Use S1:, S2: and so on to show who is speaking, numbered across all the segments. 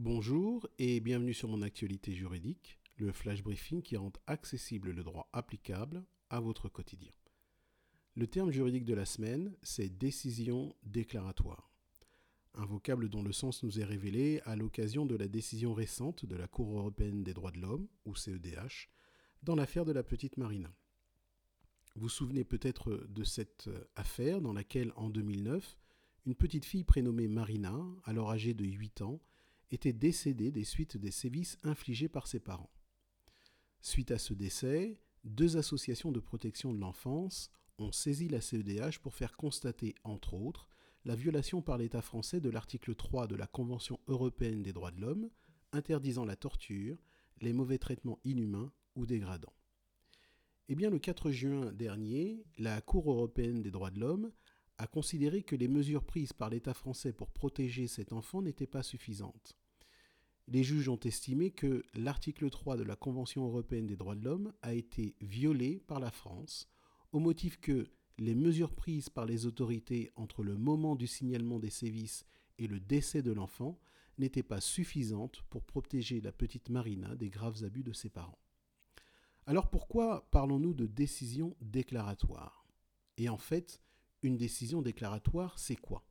S1: Bonjour et bienvenue sur mon actualité juridique, le flash briefing qui rend accessible le droit applicable à votre quotidien. Le terme juridique de la semaine, c'est décision déclaratoire. Un vocable dont le sens nous est révélé à l'occasion de la décision récente de la Cour européenne des droits de l'homme, ou CEDH, dans l'affaire de la petite Marina. Vous vous souvenez peut-être de cette affaire dans laquelle, en 2009, une petite fille prénommée Marina, alors âgée de 8 ans, était décédé des suites des sévices infligés par ses parents. Suite à ce décès, deux associations de protection de l'enfance ont saisi la CEDH pour faire constater, entre autres, la violation par l'État français de l'article 3 de la Convention européenne des droits de l'homme, interdisant la torture, les mauvais traitements inhumains ou dégradants. Eh bien, le 4 juin dernier, la Cour européenne des droits de l'homme a considéré que les mesures prises par l'État français pour protéger cet enfant n'étaient pas suffisantes. Les juges ont estimé que l'article 3 de la Convention européenne des droits de l'homme a été violé par la France, au motif que les mesures prises par les autorités entre le moment du signalement des sévices et le décès de l'enfant n'étaient pas suffisantes pour protéger la petite Marina des graves abus de ses parents. Alors pourquoi parlons-nous de décision déclaratoire? Et en fait, une décision déclaratoire, c'est quoi?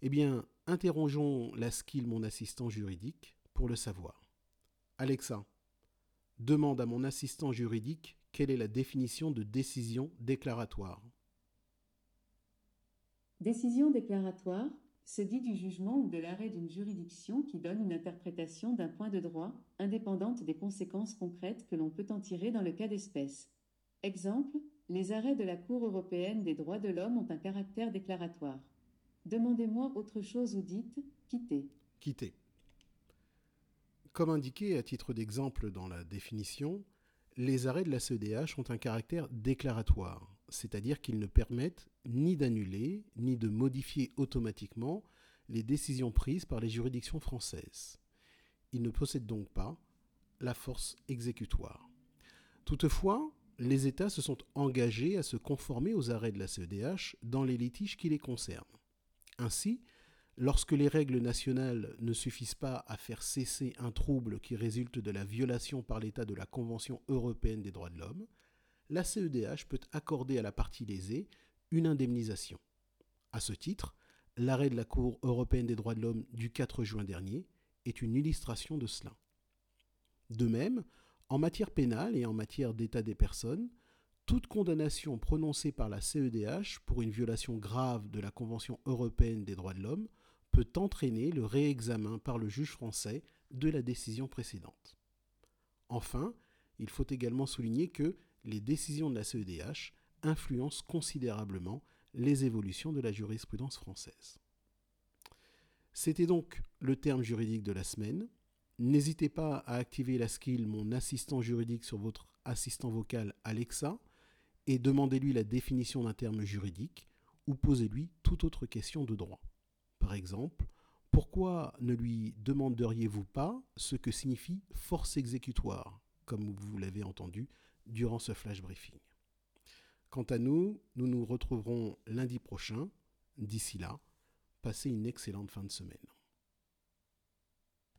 S1: Eh bien, interrogeons la skill, mon assistant juridique, pour le savoir. Alexa, demande à mon assistant juridique quelle est la définition de décision déclaratoire.
S2: Décision déclaratoire se dit du jugement ou de l'arrêt d'une juridiction qui donne une interprétation d'un point de droit, indépendante des conséquences concrètes que l'on peut en tirer dans le cas d'espèce. Exemple, les arrêts de la Cour européenne des droits de l'homme ont un caractère déclaratoire. Demandez-moi autre chose ou dites quitter.
S1: Quitter. Comme indiqué à titre d'exemple dans la définition, les arrêts de la CEDH ont un caractère déclaratoire, c'est-à-dire qu'ils ne permettent ni d'annuler ni de modifier automatiquement les décisions prises par les juridictions françaises. Ils ne possèdent donc pas la force exécutoire. Toutefois, les États se sont engagés à se conformer aux arrêts de la CEDH dans les litiges qui les concernent. Ainsi, lorsque les règles nationales ne suffisent pas à faire cesser un trouble qui résulte de la violation par l'État de la Convention européenne des droits de l'homme, la CEDH peut accorder à la partie lésée une indemnisation. À ce titre, l'arrêt de la Cour européenne des droits de l'homme du 4 juin dernier est une illustration de cela. De même, en matière pénale et en matière d'état des personnes, toute condamnation prononcée par la CEDH pour une violation grave de la Convention européenne des droits de l'homme peut entraîner le réexamen par le juge français de la décision précédente. Enfin, il faut également souligner que les décisions de la CEDH influencent considérablement les évolutions de la jurisprudence française. C'était donc le terme juridique de la semaine. N'hésitez pas à activer la skill Mon assistant juridique sur votre assistant vocal Alexa et demandez-lui la définition d'un terme juridique ou posez-lui toute autre question de droit. Par exemple, pourquoi ne lui demanderiez-vous pas ce que signifie force exécutoire, comme vous l'avez entendu durant ce flash briefing? Quant à nous, nous nous retrouverons lundi prochain. D'ici là, passez une excellente fin de semaine.